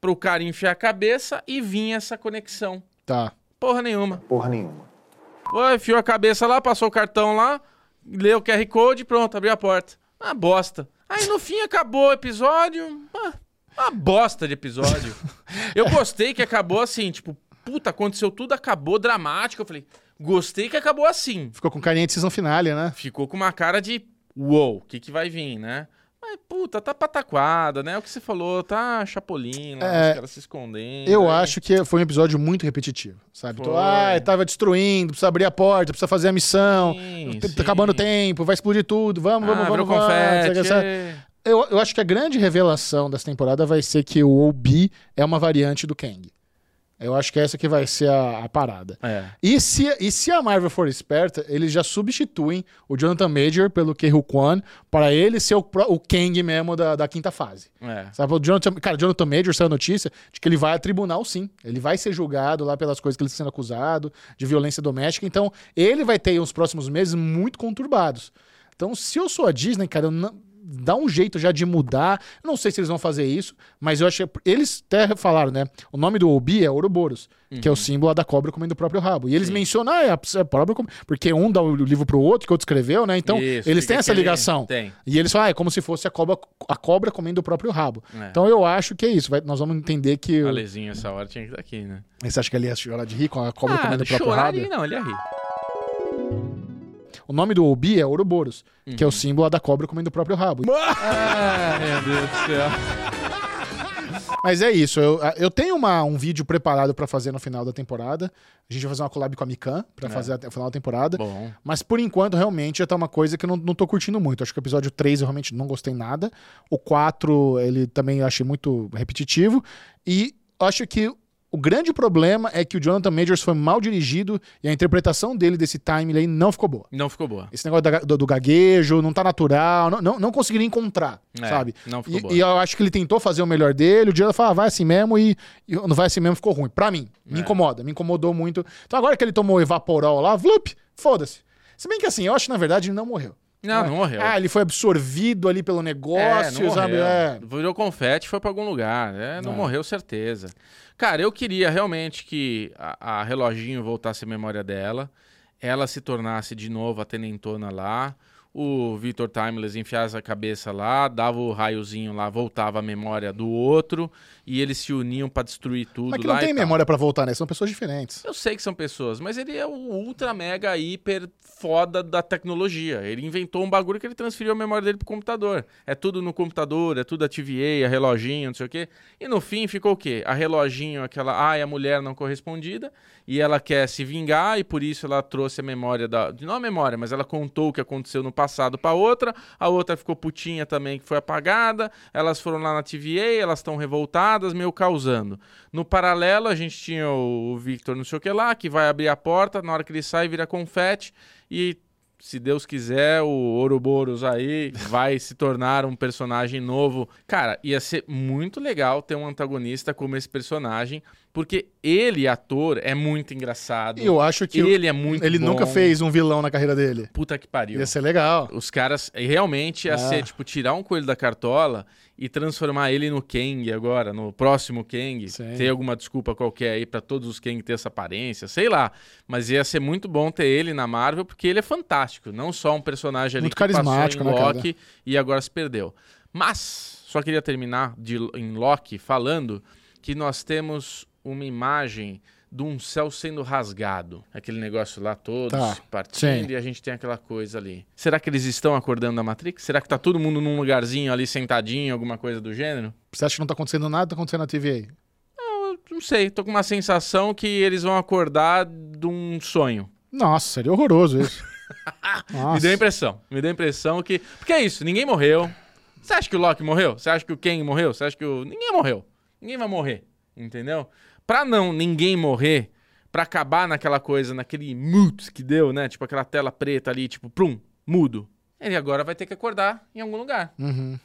pro cara enfiar a cabeça e vir essa conexão. Tá. Porra nenhuma. Porra nenhuma. Pô, enfiou a cabeça lá, passou o cartão lá, leu o QR Code, pronto, abriu a porta. Uma bosta. Aí no fim acabou o episódio. ah, Uma bosta de episódio. <laughs> Eu gostei que acabou assim, tipo, puta, aconteceu tudo, acabou dramático. Eu falei, gostei que acabou assim. Ficou com carinha de season finale, né? Ficou com uma cara de uou, o que, que vai vir, né? Mas, puta, tá pataquada, né? O que você falou, tá chapolin lá, É, os caras se escondendo. Eu aí- acho que foi um episódio muito repetitivo, sabe? Então, ah, tava destruindo, precisa abrir a porta, precisa fazer a missão, Sim, tá sim. acabando o tempo, vai explodir tudo, vamos, vamos, Ah, vamos, vamos. confete, sabe? é. Eu, eu acho que a grande revelação dessa temporada vai ser que o Obi é uma variante do Kang. Eu acho que essa que vai ser a, a parada. É. E se, e se a Marvel for esperta, eles já substituem o Jonathan Major pelo Ke-Hu Kwan para ele ser o, o Kang mesmo da, da quinta fase. É. Sabe, o Jonathan, cara, Jonathan Major saiu a notícia de que ele vai a tribunal, sim. Ele vai ser julgado lá pelas coisas que ele está sendo acusado, de violência doméstica. Então, ele vai ter uns próximos meses muito conturbados. Então, se eu sou a Disney, cara, eu não- dá um jeito já de mudar. Não sei se eles vão fazer isso, mas eu acho que eles até falaram, né? O nome do Obi é Ouroboros, que é o símbolo da cobra comendo o próprio rabo. E eles mencionam, ah, é a, é a cobra com- porque um dá o livro pro outro, que o outro escreveu, né? Então, Isso, eles têm essa ligação. Tem. E eles falam, ah, é como se fosse a cobra, a cobra comendo o próprio rabo. É. Então eu acho que é isso. vai- nós vamos entender que. A Lezinho essa hora tinha que estar aqui, né? Você acha que ele ia chorar de rir com a cobra ah, comendo o próprio chorar rabo? não, ele ia rir. O nome do Obi é Ouroboros, que é Uhum. o símbolo da cobra comendo o próprio rabo. Ai, <laughs> meu Deus do céu. <laughs> Mas é isso. Eu, eu tenho uma, um vídeo preparado pra fazer no final da temporada. A gente vai fazer uma collab com a Mikan pra É. fazer o final da temporada. Bom. Mas por enquanto, realmente, já tá uma coisa que eu não, não tô curtindo muito. Acho que o episódio 3 eu realmente não gostei nada. O 4, ele também eu achei muito repetitivo. E acho que o grande problema é que o Jonathan Majors foi mal dirigido e a interpretação dele desse time aí não ficou boa. Não ficou boa. Esse negócio da- do, do gaguejo não tá natural, não, não, não conseguiria encontrar, É, sabe? não ficou E, boa. e eu acho que ele tentou fazer o melhor dele, o Jonathan falou, ah, vai assim mesmo e, e não vai assim mesmo, ficou ruim. Pra mim, me É. incomoda, me incomodou muito. Então agora que ele tomou o Evaporol lá, vlup, foda-se. Se bem que assim, eu acho que na verdade ele não morreu. Não, não morreu. Ah, ele foi absorvido ali pelo É, negócio, não sabe? É. Virou confete foi pra algum lugar. É, não É. morreu, certeza. Cara, eu queria realmente que a, a reloginho voltasse à memória dela, ela se tornasse de novo a tenentona lá, o Victor Timeless enfiasse a cabeça lá, dava o raiozinho lá, voltava a memória do outro, e eles se uniam pra destruir tudo Mas que lá não tem memória pra voltar, né? São pessoas diferentes. Eu sei que são pessoas, mas ele é o ultra mega hiper foda da tecnologia. Ele inventou um bagulho que ele transferiu a memória dele pro computador. É tudo no computador, é tudo a TVA, a reloginho, não sei o quê. E no fim ficou o quê? A reloginho, aquela, ai, a mulher não correspondida, e ela quer se vingar e por isso ela trouxe a memória da, não a memória, mas ela contou o que aconteceu no passado pra outra. A outra ficou putinha também que foi apagada. Elas foram lá na TVA, elas estão revoltadas, meio causando. No paralelo, a gente tinha o Victor, não sei o que lá, que vai abrir a porta, na hora que ele sai, vira confete e. Se Deus quiser, o Ouroboros aí <laughs> vai se tornar um personagem novo. Cara, ia ser muito legal ter um antagonista como esse personagem, porque ele, ator, é muito engraçado. Eu acho que ele é muito ele bom. nunca fez um vilão na carreira dele. Puta que pariu. Ia ser legal. Os caras realmente ia Ah. ser, tipo, tirar um coelho da cartola e transformar ele no Kang agora, no próximo Kang. Sim. Ter alguma desculpa qualquer aí pra todos os Kang ter essa aparência, sei lá. Mas ia ser muito bom ter ele na Marvel, porque ele é fantástico. Não só um personagem ali Muito que carismático, passou em né? Loki e agora se perdeu. Mas, só queria terminar de, em Loki falando que nós temos uma imagem de um céu sendo rasgado. Aquele negócio lá todo Tá, se partindo sim. e a gente tem aquela coisa ali. Será que eles estão acordando da Matrix? Será que tá todo mundo num lugarzinho ali sentadinho, alguma coisa do gênero? Você acha que não tá acontecendo nada, tá acontecendo na TVA? Eu não sei, tô com uma sensação que eles vão acordar de um sonho. Nossa, seria horroroso isso. <laughs> Me deu a impressão. Me deu a impressão que. Porque é isso, ninguém morreu. Você acha que o Loki morreu? Você acha que o Kang morreu? Você acha que o. Ninguém morreu. Ninguém vai morrer. Entendeu? Pra não ninguém morrer, pra acabar naquela coisa, naquele mute que deu, né? Tipo aquela tela preta ali, tipo, prum, mudo. Ele agora vai ter que acordar em algum lugar. Uhum.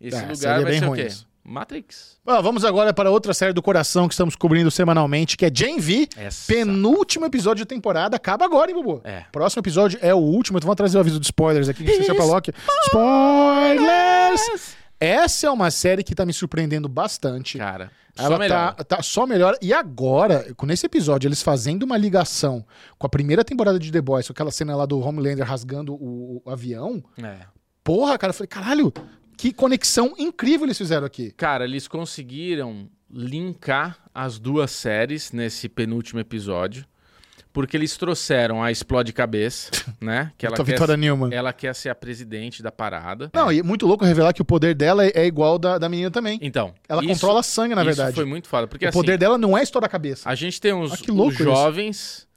Esse É, lugar vai bem ser o ruim quê? isso. Matrix. Bom, vamos agora para outra série do coração que estamos cobrindo semanalmente, que é Jane V. Essa. Penúltimo episódio da temporada. Acaba agora, hein, Bubu? É. Próximo episódio é o último. Então vamos trazer o aviso de spoilers aqui. É <laughs> Loki. Spoilers! Essa é uma série que tá me surpreendendo bastante. Cara, só Ela melhor. tá, tá só melhor. E agora, com esse episódio, eles fazendo uma ligação com a primeira temporada de The Boys, com aquela cena lá do Homelander rasgando o, o avião. É. Porra, cara, eu falei, caralho, que conexão incrível eles fizeram aqui. Cara, eles conseguiram linkar as duas séries nesse penúltimo episódio. Porque eles trouxeram a Explode Cabeça, <laughs> né? Que ela quer, Vitória Newman. ela quer ser a presidente da parada. Não, e é muito louco revelar que o poder dela é, é igual da, da menina também. Então, Ela isso- controla sangue, na isso verdade. foi muito foda. Porque o assim, poder dela não é estourar a cabeça. a gente tem uns, Ah, que louco os isso. jovens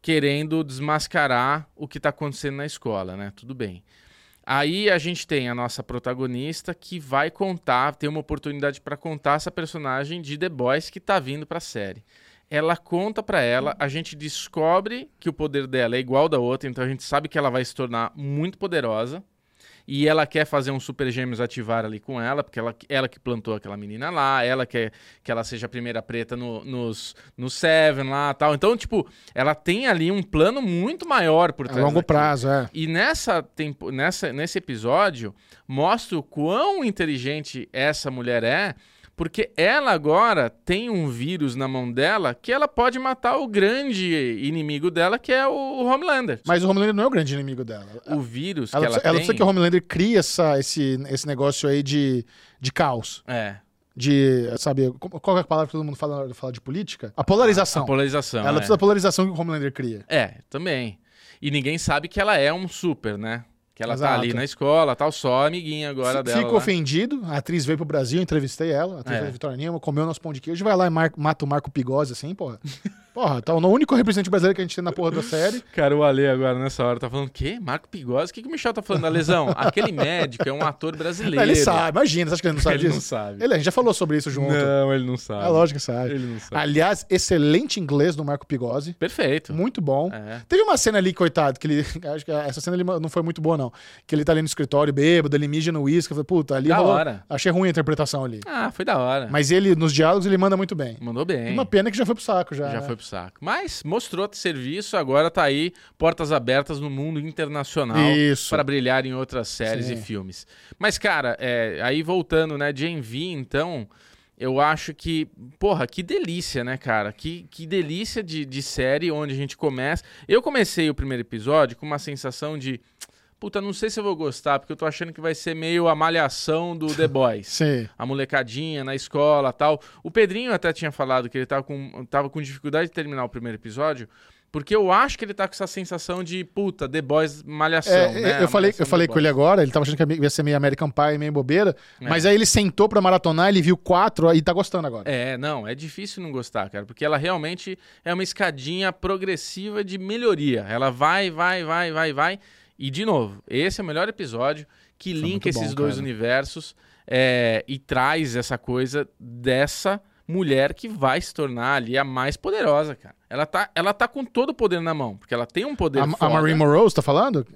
querendo desmascarar o que tá acontecendo na escola, né? Tudo bem. Aí a gente tem a nossa protagonista que vai contar, tem uma oportunidade pra contar essa personagem de The Boys que tá vindo pra série. Ela conta pra ela, a gente descobre que o poder dela é igual da outra, então a gente sabe que ela vai se tornar muito poderosa. E ela quer fazer um Super Gêmeos ativar ali com ela, porque ela, ela que plantou aquela menina lá, ela quer que ela seja a primeira preta no, nos, no Seven lá tal. Então, tipo, ela tem ali um plano muito maior por A trás. longo daquilo. prazo, é. E nessa, tempo, nessa nesse episódio, mostra o quão inteligente essa mulher é, porque ela agora tem um vírus na mão dela que ela pode matar o grande inimigo dela, que é o, Homelander. Mas o Homelander não é o grande inimigo dela. O vírus Ela, que ela, ela tem... precisa que o Homelander crie essa, esse, esse negócio aí de, de caos. É, De, sabe, qual é a palavra que todo mundo fala na hora de falar de política? A polarização. a polarização. ela é. precisa da polarização que o Homelander cria. É, também. E ninguém sabe que ela é um super, né? Que ela Exato. tá ali na escola, tal, só amiguinha agora F- dela. Fico ofendido. A atriz veio pro Brasil, entrevistei ela. A atriz É. da Vitória Nima, comeu nosso pão de queijo. Vai lá e mar- mata o Marco Pigose assim, porra. Porra, tá o único representante brasileiro que a gente tem na porra da <laughs> série. Cara, o Ale agora nessa hora tá falando, quê? Marco Pigose? O que, que o Michel tá falando? Lesão, aquele médico é um ator brasileiro. Ele sabe, imagina, você acha que ele não sabe Ele disso? não sabe. Ele, a gente já falou sobre isso junto. Não, ele não sabe. É lógico que sabe. Ele não sabe. Aliás, excelente inglês do Marco Pigose. Perfeito. Muito bom. É. Teve uma cena ali, coitado, que ele. <laughs> Acho que essa cena ele não foi muito boa, não. Que ele tá ali no escritório bêbado, ele mija no uísque. eu falei, Puta, ali Da rolou- hora. Achei ruim a interpretação ali. Ah, foi da hora. Mas ele, nos diálogos, ele manda muito bem. Mandou bem. Uma pena que já foi pro saco já. Já né? foi pro saco. Mas mostrou serviço, agora tá aí, portas abertas no mundo internacional para brilhar em outras séries Sim. e filmes. Mas, cara, é, aí voltando, né, Gen V, então, eu acho que, porra, que delícia, né, cara? Que, que delícia de, de série onde a gente começa. Eu comecei o primeiro episódio com uma sensação de. Puta, não sei se eu vou gostar, porque eu tô achando que vai ser meio a malhação do The <laughs> Boys Sim. a molecadinha na escola tal. O Pedrinho até tinha falado que ele tava com, tava com dificuldade de terminar o primeiro episódio, porque eu acho que ele tá com essa sensação de, puta, The Boys malhação, É, né? eu A falei, eu falei com ele agora, ele tava achando que ia ser meio American Pie, meio bobeira. É. Mas aí ele sentou pra maratonar, ele viu quatro e tá gostando agora. É, não, é difícil não gostar, cara, porque ela realmente é uma escadinha progressiva de melhoria. Ela vai, vai, vai, vai, vai. E, de novo, esse é o melhor episódio que Foi linka esses bom, dois cara. universos é, e traz essa coisa dessa mulher que vai se tornar ali a mais poderosa, cara. Ela tá, ela tá com todo o poder na mão, porque ela tem um poder A, a. Marie Monroe, você tá falando?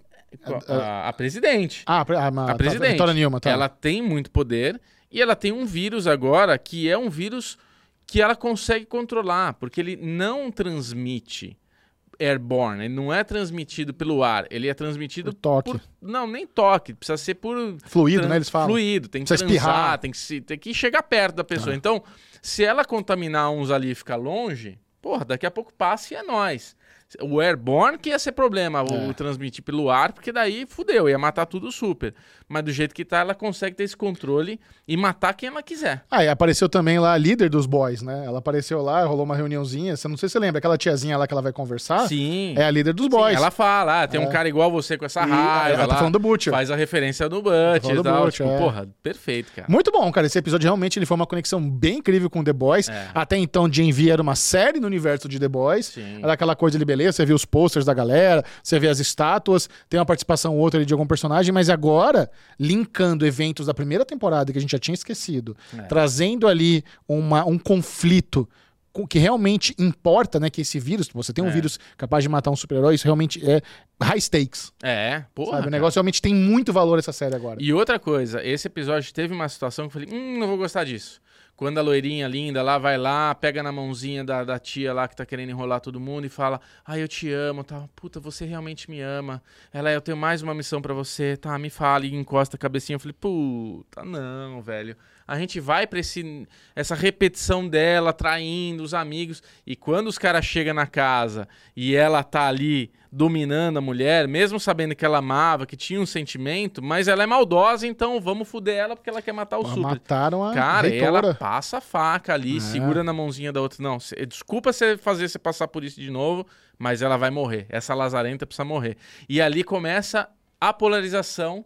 a, a presidente. Ah, a, a, A presidente. Vitória Nilma, tá. Ela tem muito poder e ela tem um vírus agora que é um vírus que ela consegue controlar, porque ele não transmite airborne, ele não é transmitido pelo ar, ele é transmitido Por toque. por- não, nem toque, precisa ser por Fluido, tran- né? Eles falam. Fluido, tem que Precisa transar, espirrar. tem que, se, tem que chegar perto da pessoa. Ah. Então, se ela contaminar uns ali e ficar longe, porra, daqui a pouco passa e é nós. O airborne que ia ser problema, o É. transmitir pelo ar, porque daí fudeu, ia matar tudo super. Mas do jeito que tá, ela consegue ter esse controle e matar quem ela quiser. Ah, e apareceu também lá a líder dos boys, né? Ela apareceu lá, rolou uma reuniãozinha. Você não sei se você lembra, aquela tiazinha lá que ela vai conversar. Sim. É a líder dos Sim, boys. ela fala, ah, tem É. um cara igual você com essa E raiva. ela tá lá, falando do Butcher. Faz a referência do Butcher falando e do tal. Butcher, tipo, é. porra, perfeito, cara. Muito bom, cara. Esse episódio realmente ele foi uma conexão bem incrível com The Boys. É. Até então, Gen V era uma série no universo de The Boys. Sim. Era aquela coisa de beleza, você vê os posters da galera, você vê as estátuas, tem uma participação ou outra ali de algum personagem, mas agora, linkando eventos da primeira temporada que a gente já tinha esquecido, É. trazendo ali uma, um conflito que realmente importa, né? Que esse vírus, você tem um É. vírus capaz de matar um super-herói, isso realmente é high stakes. É, porra. sabe? O cara. negócio realmente tem muito valor essa série agora. E outra coisa, esse episódio teve uma situação que eu falei, hum, não vou gostar disso. Quando a loirinha linda lá vai lá, pega na mãozinha da, da tia lá que tá querendo enrolar todo mundo e fala: Ai, eu te amo, tal. Puta, você realmente me ama. Ela, eu tenho mais uma missão pra você, tá? Me fale, e encosta a cabecinha. Eu falei: Puta, não, velho. A gente vai pra esse, essa repetição dela, traindo os amigos. E quando os caras chegam na casa e ela tá ali dominando a mulher, mesmo sabendo que ela amava, que tinha um sentimento, mas ela é maldosa, então vamos fuder ela porque ela quer matar o Pô, super. Mataram a Cara, reitora. ela passa a faca ali, É. segura na mãozinha da outra. Não, cê- desculpa você fazer você passar por isso de novo, mas ela vai morrer. Essa lazarenta precisa morrer. E ali começa a polarização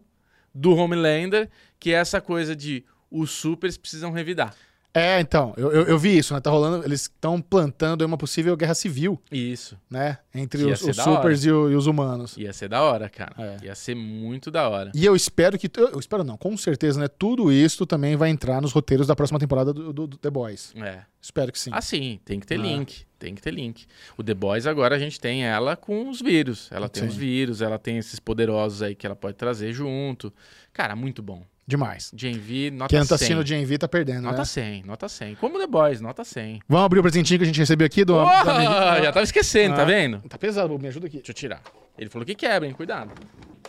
do Homelander, que é essa coisa de os supers precisam revidar. É, então, eu, eu, eu vi isso, né? Tá rolando, eles estão plantando uma possível guerra civil, Isso. né? Entre os, os supers e, o- e os humanos. Ia ser da hora, cara. É. Ia ser muito da hora. E eu espero que. Eu eu espero não, com certeza, né? Tudo isso também vai entrar nos roteiros da próxima temporada do, do- do The Boys. É. Espero que sim. Ah, sim, tem que ter Ah. link. Tem que ter link. O The Boys agora a gente tem ela com os vírus. Ela tem Sim. os vírus, ela tem esses poderosos aí que ela pode trazer junto. Cara, muito bom. Demais. Gen V, nota Quem não tá 100. assistindo o V tá perdendo, Nota né? 100, nota 100. Como The Boys, nota 100. Vamos abrir o presentinho que a gente recebeu aqui do. Amiguinho. já tava esquecendo, tá Ah. vendo? Tá pesado, me ajuda aqui. Deixa eu tirar. Ele falou que quebra, hein? Cuidado.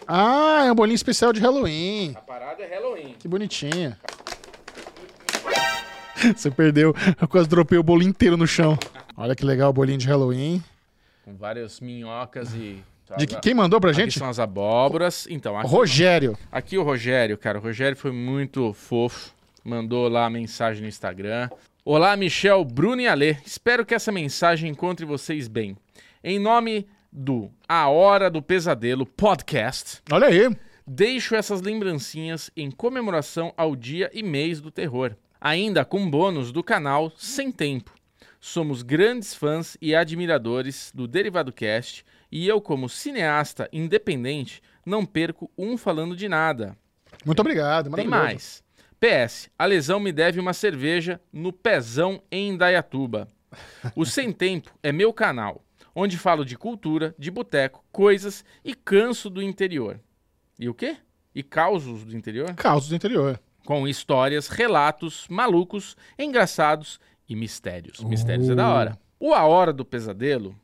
Ah, é um bolinho especial de Halloween. A parada é Halloween. Que bonitinho. <laughs> Você perdeu. Eu quase dropei o bolo inteiro no chão. Olha que legal o bolinho de Halloween. Com várias minhocas e... De que- quem mandou pra Aqui gente? são as abóboras. Então, aqui, Rogério. aqui o Rogério, cara. O Rogério foi muito fofo. Mandou lá a mensagem no Instagram. Olá, Michel, Bruno e Alê. Espero que essa mensagem encontre vocês bem. Em nome do A Hora do Pesadelo Podcast, Olha aí. deixo essas lembrancinhas em comemoração ao dia e mês do terror. Ainda com bônus do canal Sem Tempo. Somos grandes fãs e admiradores do Derivado Cast e eu, como cineasta independente, não perco um falando de nada. Muito obrigado, Tem mais. PS, a lesão me deve uma cerveja no Pezão em Indaiatuba. O Sem <laughs> Tempo é meu canal, onde falo de cultura, de boteco, coisas e canso do interior. E o quê? E causos do interior? Causos do interior. Com histórias, relatos malucos, engraçados e mistérios. Mistérios é da hora. O A Hora do Pesadelo,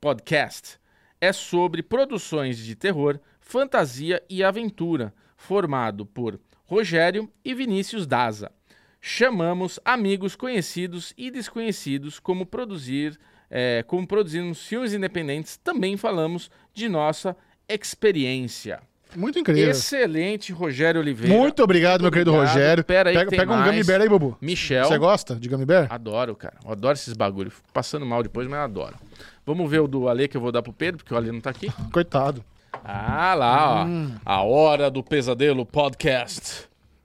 podcast, é sobre produções de terror, fantasia e aventura, formado por Rogério e Vinícius Daza. Chamamos amigos conhecidos e desconhecidos como produzir, é, como produzirmos filmes independentes. Também falamos de nossa experiência. Muito incrível. Excelente, Rogério Oliveira. Muito obrigado, meu querido obrigado. Rogério. Pera aí pega pega um gummy bear aí, Bubu. Michel. Você gosta de gummy bear? Adoro, cara. Eu adoro esses bagulho. Fico passando mal depois, mas eu adoro. Vamos ver o do Ale que eu vou dar pro Pedro, porque o Ale não tá aqui. Coitado. Ah, lá, ó. Hum. A Hora do Pesadelo Podcast.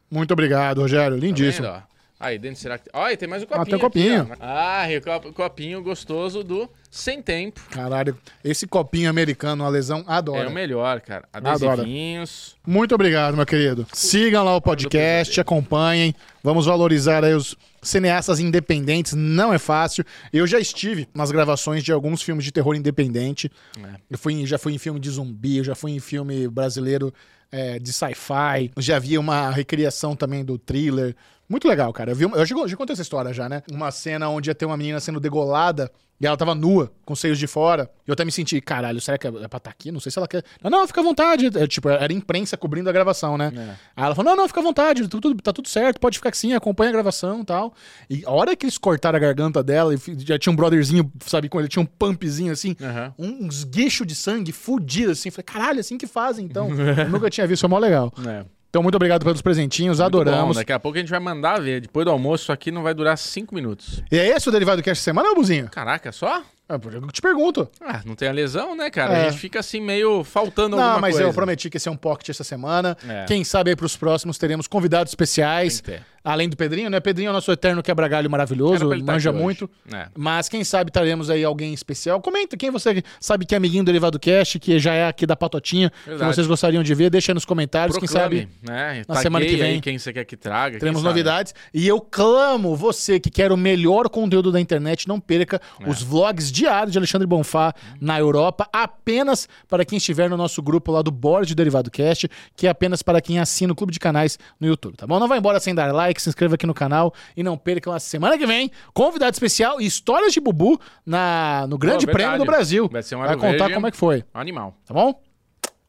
Muito obrigado, Rogério. Tá Lindíssimo. ó? Aí, dentro será que. Olha, tem mais um copinho. tem um copinho. aqui, ah, copinho gostoso do Sem Tempo. Caralho, esse copinho americano, a lesão, adora. É o melhor, cara. Adesivinhos. Muito obrigado, meu querido. Sigam lá o podcast, acompanhem. Vamos valorizar aí os cineastas independentes. Não é fácil. Eu já estive nas gravações de alguns filmes de terror independente. É. Eu fui já fui em filme de zumbi, eu já fui em filme brasileiro é, de sci-fi. Já vi uma recriação também do thriller. Muito legal, cara. Eu, vi uma- eu já, já contei essa história já, né? Uma cena onde ia ter uma menina sendo degolada e ela tava nua, com os seios de fora. E eu até me senti, caralho, será que é é pra estar aqui? Não sei se ela quer. Não, não, fica à vontade. É, tipo, era imprensa cobrindo a gravação, né? É. Aí ela falou: não, não, fica à vontade, tá tudo, tá tudo certo, pode ficar assim, acompanha a gravação e tal. E a hora que eles cortaram a garganta dela, e já tinha um brotherzinho, sabe, com ele tinha um pumpzinho assim, Aham. um esguicho de sangue fudido, assim. Falei, caralho, assim que fazem, então. <laughs> Eu nunca tinha visto, foi mó legal. É. Então, muito obrigado pelos presentinhos, Muito adoramos. bom. Daqui a pouco a gente vai mandar ver. Depois do almoço, isso aqui não vai durar cinco minutos. E é esse o Derivado Cast semana, ô Buzinho? Caraca, só? Ah, Eu te pergunto. Ah, não tem a lesão, né, cara? É. A gente fica assim meio faltando alguma Não, mas coisa. eu prometi que esse é um pocket essa semana. É. Quem sabe aí pros próximos teremos convidados especiais. Tem que ter. Além do Pedrinho, né? Pedrinho é o nosso eterno quebra-galho maravilhoso, tá manja muito. É. Mas quem sabe teremos aí alguém especial. Comenta quem você sabe que é amiguinho do Derivado Cast, que já é aqui da Patotinha, Verdade. que vocês gostariam de ver. Deixa aí nos comentários. Proclame, Quem sabe né? na semana que vem quem você quer que traga. teremos novidades. E eu clamo você que quer o melhor conteúdo da internet, não perca É. os vlogs diários de Alexandre Bonfá na Europa, apenas para quem estiver no nosso grupo lá do Board Derivado Cast, que é apenas para quem assina o Clube de Canais no YouTube, tá bom? Não vai embora sem dar like, se inscreva aqui no canal e não percam a semana que vem, convidado especial e histórias de Bubu na, no Grande Prêmio do Brasil. Vai vai contar como é que foi, Animal. tá bom?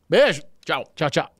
Beijo. Tchau. Tchau, tchau.